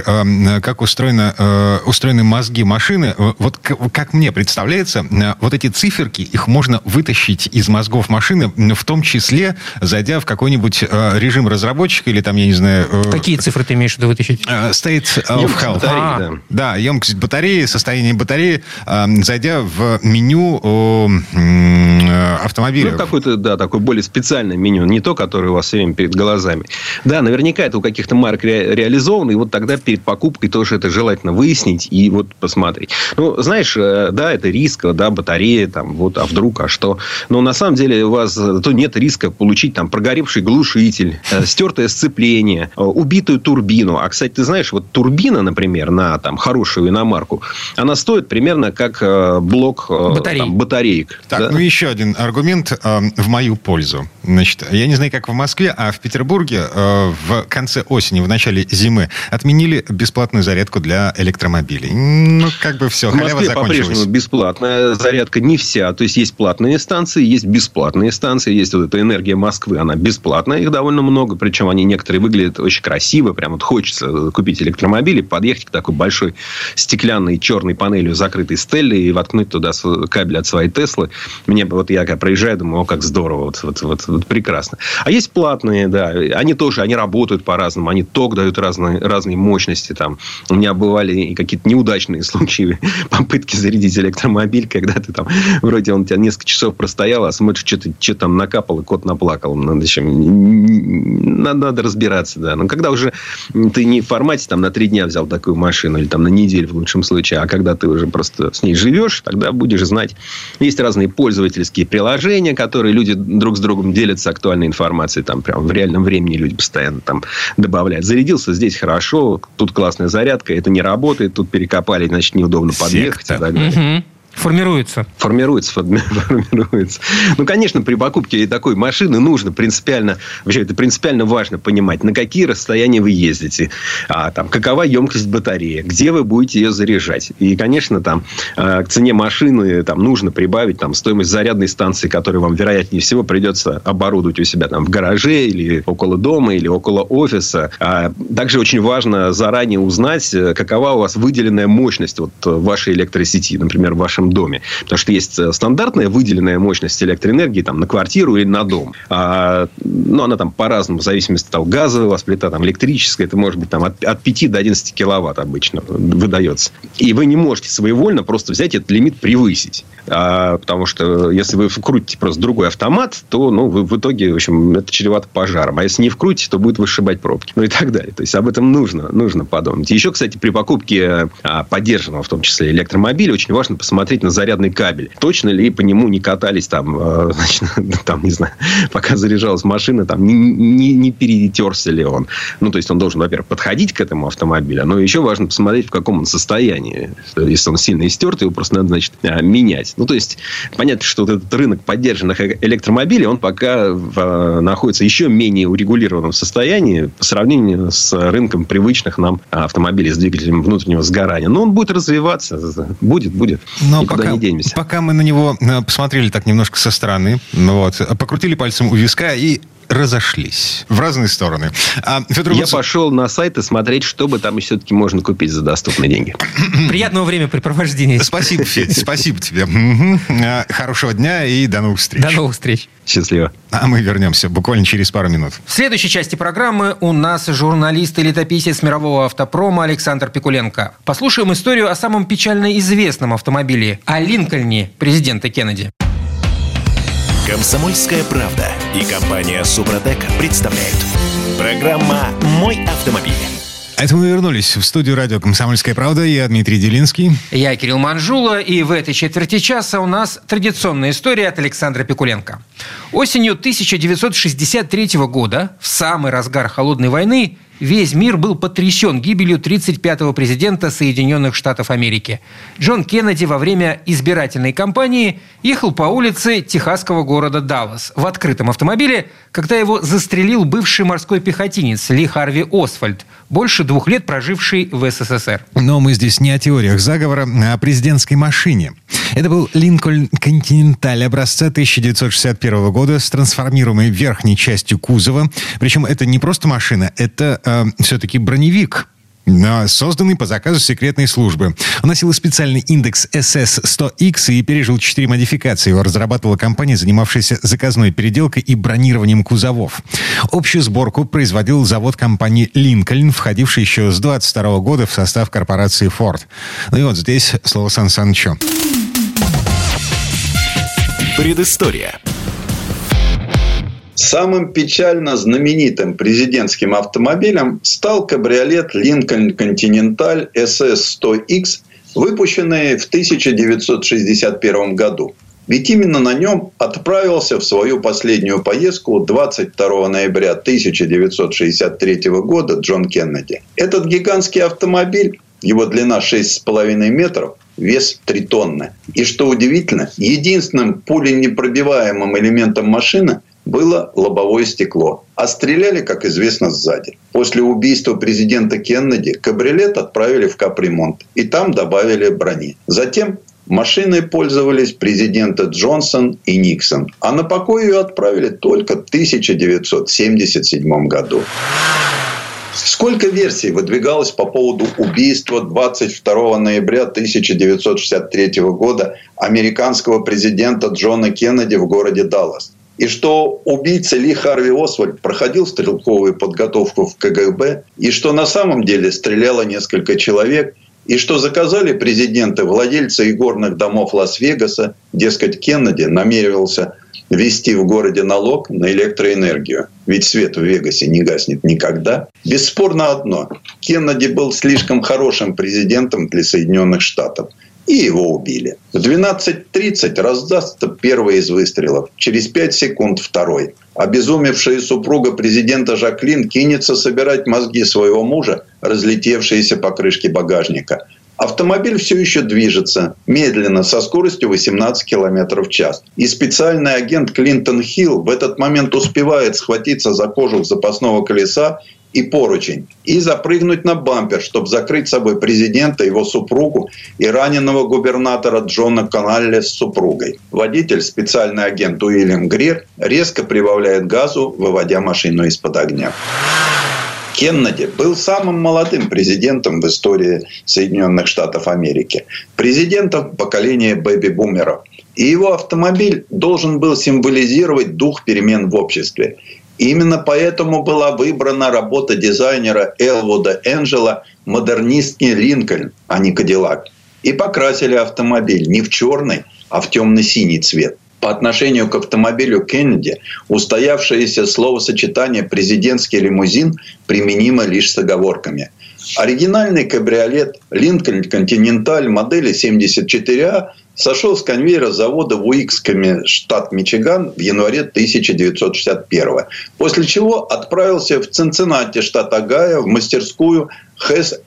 как устроено, э, устроены мозги машины. Э, Вот к- как мне представляется, э, вот эти циферки, их можно вытащить из мозгов машины, в том числе, зайдя в какой-нибудь э, режим разработчика или там, я не знаю... э, Какие цифры ты имеешь в виду вытащить? э, State of Емкость health. батареи, А. да. Да, емкость батареи, состояние батареи, э, зайдя в меню м, э, автомобиля. Ну, какое-то, да, такое более специальное меню, не то, которое у вас все время перед глазами. Да, наверняка это у каких-то марок ре- реализовано, и вот тогда перед покупкой тоже это желательно выяснить и вот посмотреть. Ну, знаешь, э, да, это риск, да, батарея, там, вот, а вдруг, а что? Но на самом деле у вас э, то нет риска получить там прогоревший глушитель, э, стертое сцепление, убитую турбину. А, кстати, ты знаешь, вот турбина, например, на там хорошую иномарку, она стоит примерно как блок Батарей. там, батареек. Так, да? ну еще один аргумент э, в мою пользу. Значит, я не знаю, как в Москве, а в Петербурге э, в конце осени, в начале зимы отменили бесплатную зарядку для электромобилей. Ну, как бы все, халява Москве закончилась. по-прежнему бесплатная зарядка не вся. То есть, есть платные станции, есть бесплатные станции. Есть вот эта энергия Москвы, она бесплатная. Их довольно много. Причем они некоторые выглядят очень красиво. Прям вот хочется купить электромобиль и подъехать к такой большой стеклянной черной панелью закрытой стелли и воткнуть туда кабель от своей Теслы. Мне вот я когда проезжаю, думаю, о, как здорово. Вот, вот, вот, вот прекрасно. А есть платные, да. Они тоже, они работают по-разному. Они ток дают разные, разные мощности. Там. У меня бывали и какие-то неудачные случаи попытки зарядить электромобиль, когда ты там, вроде он тебя несколько часов простоял, а смотришь, что-то что там накапал, и кот наплакал. Надо, еще, надо, надо разбираться, да. Но когда уже ты не в формате там на три дня взял такую машину, или там на неделю в лучшем случае, а когда ты уже просто с ней живешь, тогда будешь знать. Есть разные пользовательские приложения, которые люди друг с другом делятся актуальной информацией. Там прям в реальном времени люди постоянно там добавляют. Зарядился здесь хорошо, тут классная зарядка, это не работает, тут перекопали, значит, неудобно подъехать. и Секта. так далее. Мгм. Формируется. Формируется, форми- формируется. Ну, конечно, при покупке такой машины нужно принципиально, вообще это принципиально важно понимать, на какие расстояния вы ездите, а, там, какова емкость батареи, где вы будете ее заряжать. И, конечно, там э, к цене машины там, нужно прибавить там, стоимость зарядной станции, которую вам, вероятнее всего, придется оборудовать у себя там, в гараже или около дома, или около офиса. А также очень важно заранее узнать, э, какова у вас выделенная мощность вот, э, вашей электросети, например, в вашем вашем доме. Потому что есть э, стандартная выделенная мощность электроэнергии там, на квартиру или на дом. А, ну, она там по-разному, в зависимости от того, газовая у вас плита, там, электрическая, это может быть там, от, от 5 до 11 киловатт обычно выдается. И вы не можете своевольно просто взять этот лимит превысить. А, потому что если вы вкрутите просто другой автомат, то ну, вы в итоге, в общем, это чревато пожаром. А если не вкрутите, то будет вышибать пробки. Ну и так далее. То есть об этом нужно, нужно подумать. Еще, кстати, при покупке а, поддержанного, в том числе электромобиля, очень важно посмотреть на зарядный кабель. Точно ли по нему не катались там, а, значит, там не знаю, пока заряжалась машина, там не, не, не перетерся ли он. Ну, то есть он должен, во-первых, подходить к этому автомобилю, но еще важно посмотреть, в каком он состоянии. Если он сильно истерт, его просто надо, значит, а, менять. Ну, то есть понятно, что вот этот рынок поддержанных э, электромобилей, он пока в, находится еще менее урегулированном состоянии по сравнению с рынком привычных нам автомобилей с двигателем внутреннего сгорания. Но он будет развиваться. Будет, будет. Но Никуда пока, не денемся. Пока мы на него э, посмотрели так немножко со стороны, вот, покрутили пальцем у виска и разошлись в разные стороны. А, Федор Я пошел на сайт и смотреть, что бы там все-таки можно купить за доступные деньги. Приятного времяпрепровождения. Спасибо, Федь, спасибо тебе. А, хорошего дня и до новых встреч. До новых встреч. Счастливо. А мы вернемся буквально через пару минут. В следующей части программы у нас журналист и летописец мирового автопрома Александр Пикуленко. Послушаем историю о самом печально известном автомобиле – о Линкольне президента Кеннеди. Комсомольская правда и компания Супротек представляют. Программа «Мой автомобиль». А это мы вернулись в студию радио «Комсомольская правда». Я Дмитрий Делинский. Я Кирилл Манжула. И в этой четверти часа у нас традиционная история от Александра Пикуленко. Осенью 1963 года, в самый разгар Холодной войны, весь мир был потрясен гибелью 35-го президента Соединенных Штатов Америки. Джон Кеннеди во время избирательной кампании ехал по улице техасского города Даллас в открытом автомобиле, когда его застрелил бывший морской пехотинец Ли Харви Освальд, больше двух лет проживший в СССР. Но мы здесь не о теориях заговора, а о президентской машине. Это был Линкольн Континенталь образца 1961 года с трансформируемой верхней частью кузова. Причем это не просто машина, это э, все-таки броневик созданный по заказу секретной службы. Он носил специальный индекс SS100X и пережил четыре модификации. Его разрабатывала компания, занимавшаяся заказной переделкой и бронированием кузовов. Общую сборку производил завод компании Lincoln, входивший еще с 22 года в состав корпорации Ford. Ну и вот здесь слово Сан Санчо. Предыстория. Самым печально знаменитым президентским автомобилем стал кабриолет Lincoln Continental SS100X, выпущенный в 1961 году. Ведь именно на нем отправился в свою последнюю поездку 22 ноября 1963 года Джон Кеннеди. Этот гигантский автомобиль, его длина 6,5 метров, вес 3 тонны. И что удивительно, единственным пуленепробиваемым элементом машины было лобовое стекло. А стреляли, как известно, сзади. После убийства президента Кеннеди кабриолет отправили в капремонт. И там добавили брони. Затем Машиной пользовались президенты Джонсон и Никсон, а на покой ее отправили только в 1977 году. Сколько версий выдвигалось по поводу убийства 22 ноября 1963 года американского президента Джона Кеннеди в городе Даллас? И что убийца Ли Харви Освальд проходил стрелковую подготовку в КГБ, и что на самом деле стреляло несколько человек, и что заказали президенты, владельцы игорных домов Лас-Вегаса, дескать, Кеннеди намеревался ввести в городе налог на электроэнергию. Ведь свет в Вегасе не гаснет никогда. Бесспорно одно. Кеннеди был слишком хорошим президентом для Соединенных Штатов. И его убили. В 12.30 раздастся первый из выстрелов. Через 5 секунд второй. Обезумевшая супруга президента Жаклин кинется собирать мозги своего мужа, разлетевшиеся по крышке багажника. Автомобиль все еще движется медленно, со скоростью 18 км в час. И специальный агент Клинтон Хилл в этот момент успевает схватиться за кожух запасного колеса и поручень и запрыгнуть на бампер, чтобы закрыть собой президента, его супругу и раненого губернатора Джона Каналли с супругой. Водитель, специальный агент Уильям Грир, резко прибавляет газу, выводя машину из-под огня. Кеннеди был самым молодым президентом в истории Соединенных Штатов Америки. Президентом поколения бэби-бумеров. И его автомобиль должен был символизировать дух перемен в обществе. Именно поэтому была выбрана работа дизайнера Элвуда Энджела «Модернистский Линкольн», а не Кадиллак. И покрасили автомобиль не в черный, а в темно-синий цвет по отношению к автомобилю Кеннеди устоявшееся словосочетание «президентский лимузин» применимо лишь с оговорками. Оригинальный кабриолет Lincoln Continental модели 74А сошел с конвейера завода в Уикскоме, штат Мичиган, в январе 1961 После чего отправился в Цинциннати, штат Огайо, в мастерскую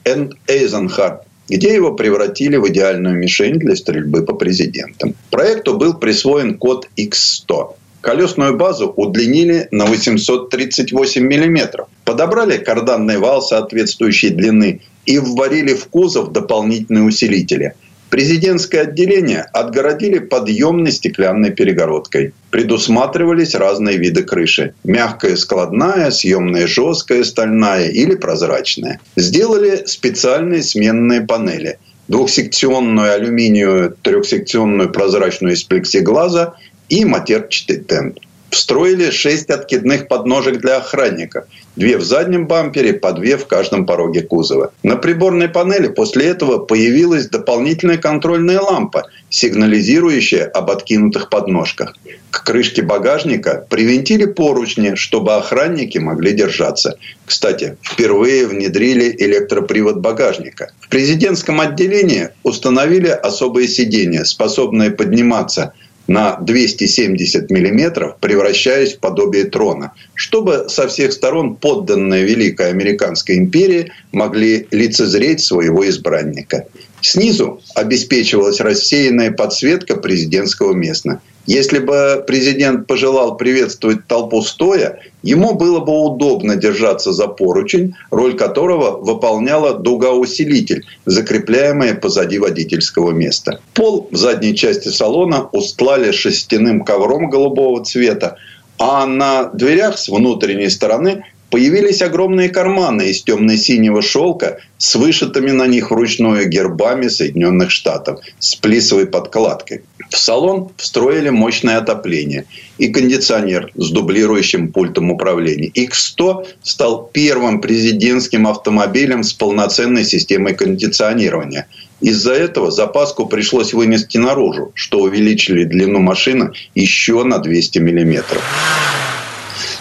энд Эйзенхарт где его превратили в идеальную мишень для стрельбы по президентам. Проекту был присвоен код X100. Колесную базу удлинили на 838 миллиметров. Подобрали карданный вал соответствующей длины и вварили в кузов дополнительные усилители – Президентское отделение отгородили подъемной стеклянной перегородкой. Предусматривались разные виды крыши. Мягкая складная, съемная жесткая, стальная или прозрачная. Сделали специальные сменные панели. Двухсекционную алюминиевую, трехсекционную прозрачную из плексиглаза и матерчатый тент встроили шесть откидных подножек для охранника. Две в заднем бампере, по две в каждом пороге кузова. На приборной панели после этого появилась дополнительная контрольная лампа, сигнализирующая об откинутых подножках. К крышке багажника привинтили поручни, чтобы охранники могли держаться. Кстати, впервые внедрили электропривод багажника. В президентском отделении установили особые сиденья, способные подниматься – на 270 миллиметров, превращаясь в подобие трона, чтобы со всех сторон подданные Великой Американской империи могли лицезреть своего избранника. Снизу обеспечивалась рассеянная подсветка президентского места – если бы президент пожелал приветствовать толпу стоя, ему было бы удобно держаться за поручень, роль которого выполняла дуга-усилитель, закрепляемая позади водительского места. Пол в задней части салона устлали шерстяным ковром голубого цвета, а на дверях с внутренней стороны Появились огромные карманы из темно-синего шелка с вышитыми на них вручную гербами Соединенных Штатов с плисовой подкладкой. В салон встроили мощное отопление и кондиционер с дублирующим пультом управления. X100 стал первым президентским автомобилем с полноценной системой кондиционирования. Из-за этого запаску пришлось вынести наружу, что увеличили длину машины еще на 200 миллиметров.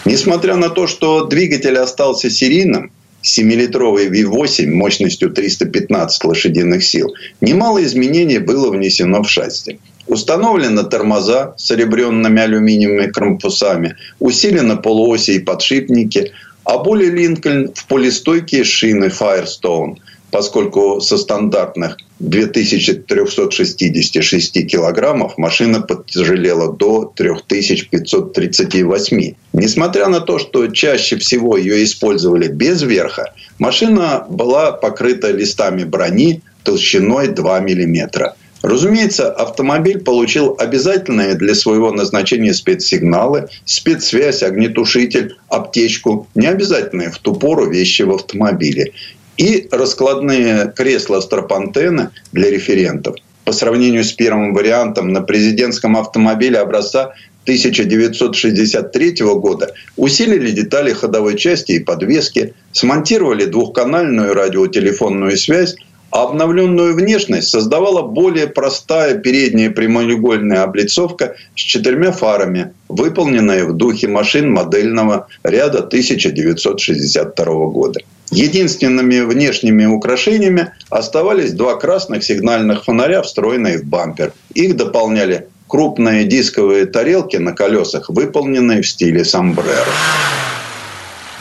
Несмотря на то, что двигатель остался серийным, 7-литровый V8 мощностью 315 лошадиных сил, немало изменений было внесено в шасси. Установлены тормоза с серебряными алюминиевыми корпусами, усилены полуоси и подшипники, а более Линкольн в полистойкие шины Firestone – поскольку со стандартных 2366 килограммов машина потяжелела до 3538. Несмотря на то, что чаще всего ее использовали без верха, машина была покрыта листами брони толщиной 2 мм. Разумеется, автомобиль получил обязательные для своего назначения спецсигналы, спецсвязь, огнетушитель, аптечку, необязательные в ту пору вещи в автомобиле и раскладные кресла Страпантена для референтов. По сравнению с первым вариантом на президентском автомобиле образца 1963 года усилили детали ходовой части и подвески, смонтировали двухканальную радиотелефонную связь, а обновленную внешность создавала более простая передняя прямоугольная облицовка с четырьмя фарами, выполненная в духе машин модельного ряда 1962 года. Единственными внешними украшениями оставались два красных сигнальных фонаря, встроенные в бампер. Их дополняли крупные дисковые тарелки на колесах, выполненные в стиле сомбреро.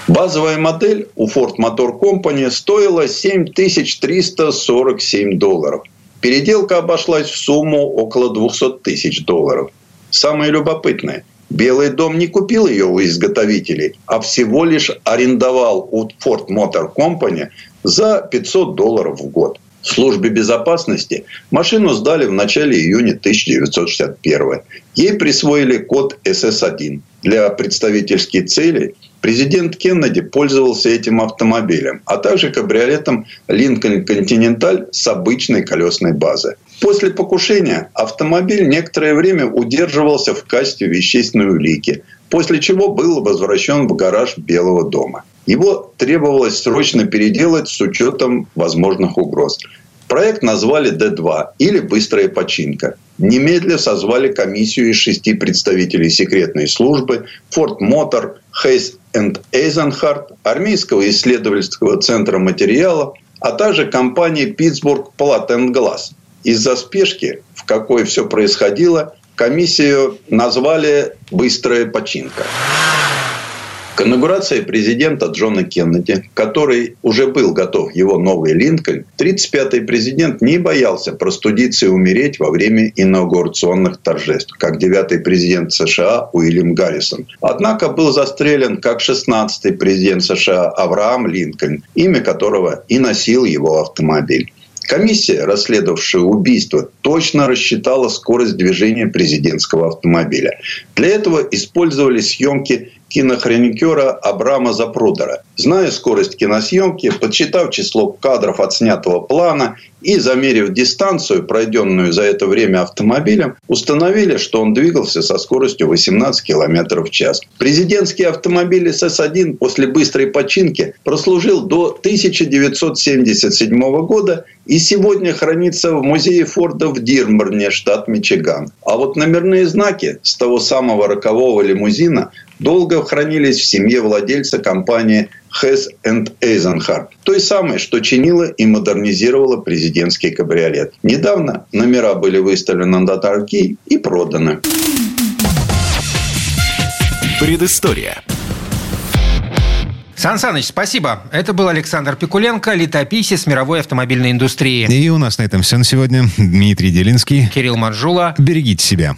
Базовая модель у Ford Motor Company стоила 7347 долларов. Переделка обошлась в сумму около 200 тысяч долларов. Самое любопытное – Белый дом не купил ее у изготовителей, а всего лишь арендовал у Ford Motor Company за 500 долларов в год. Службе безопасности машину сдали в начале июня 1961 Ей присвоили код СС-1. Для представительских целей президент Кеннеди пользовался этим автомобилем, а также кабриолетом Lincoln Continental с обычной колесной базой. После покушения автомобиль некоторое время удерживался в качестве вещественной улики, после чего был возвращен в гараж Белого дома. Его требовалось срочно переделать с учетом возможных угроз. Проект назвали Д-2 или «Быстрая починка». Немедля созвали комиссию из шести представителей секретной службы, Форт Мотор, Хейс энд Эйзенхарт, Армейского исследовательского центра материалов, а также компании Питтсбург Глаз. Из-за спешки, в какой все происходило, комиссию назвали «Быстрая починка». К инаугурации президента Джона Кеннеди, который уже был готов его новый Линкольн, 35-й президент не боялся простудиться и умереть во время инаугурационных торжеств, как 9-й президент США Уильям Гаррисон. Однако был застрелен как 16-й президент США Авраам Линкольн, имя которого и носил его автомобиль. Комиссия, расследовавшая убийство, точно рассчитала скорость движения президентского автомобиля. Для этого использовали съемки кинохроникера Абрама Запрудера. Зная скорость киносъемки, подсчитав число кадров от снятого плана и замерив дистанцию, пройденную за это время автомобилем, установили, что он двигался со скоростью 18 км в час. Президентский автомобиль СС-1 после быстрой починки прослужил до 1977 года и сегодня хранится в музее Форда в Дирморне, штат Мичиган. А вот номерные знаки с того самого рокового лимузина долго хранились в семье владельца компании Hess Eisenhardt, той самой, что чинила и модернизировала президентский кабриолет. Недавно номера были выставлены на торги и проданы. Предыстория. Сан Саныч, спасибо. Это был Александр Пикуленко, летописец мировой автомобильной индустрии. И у нас на этом все на сегодня. Дмитрий Делинский. Кирилл Манжула. Берегите себя.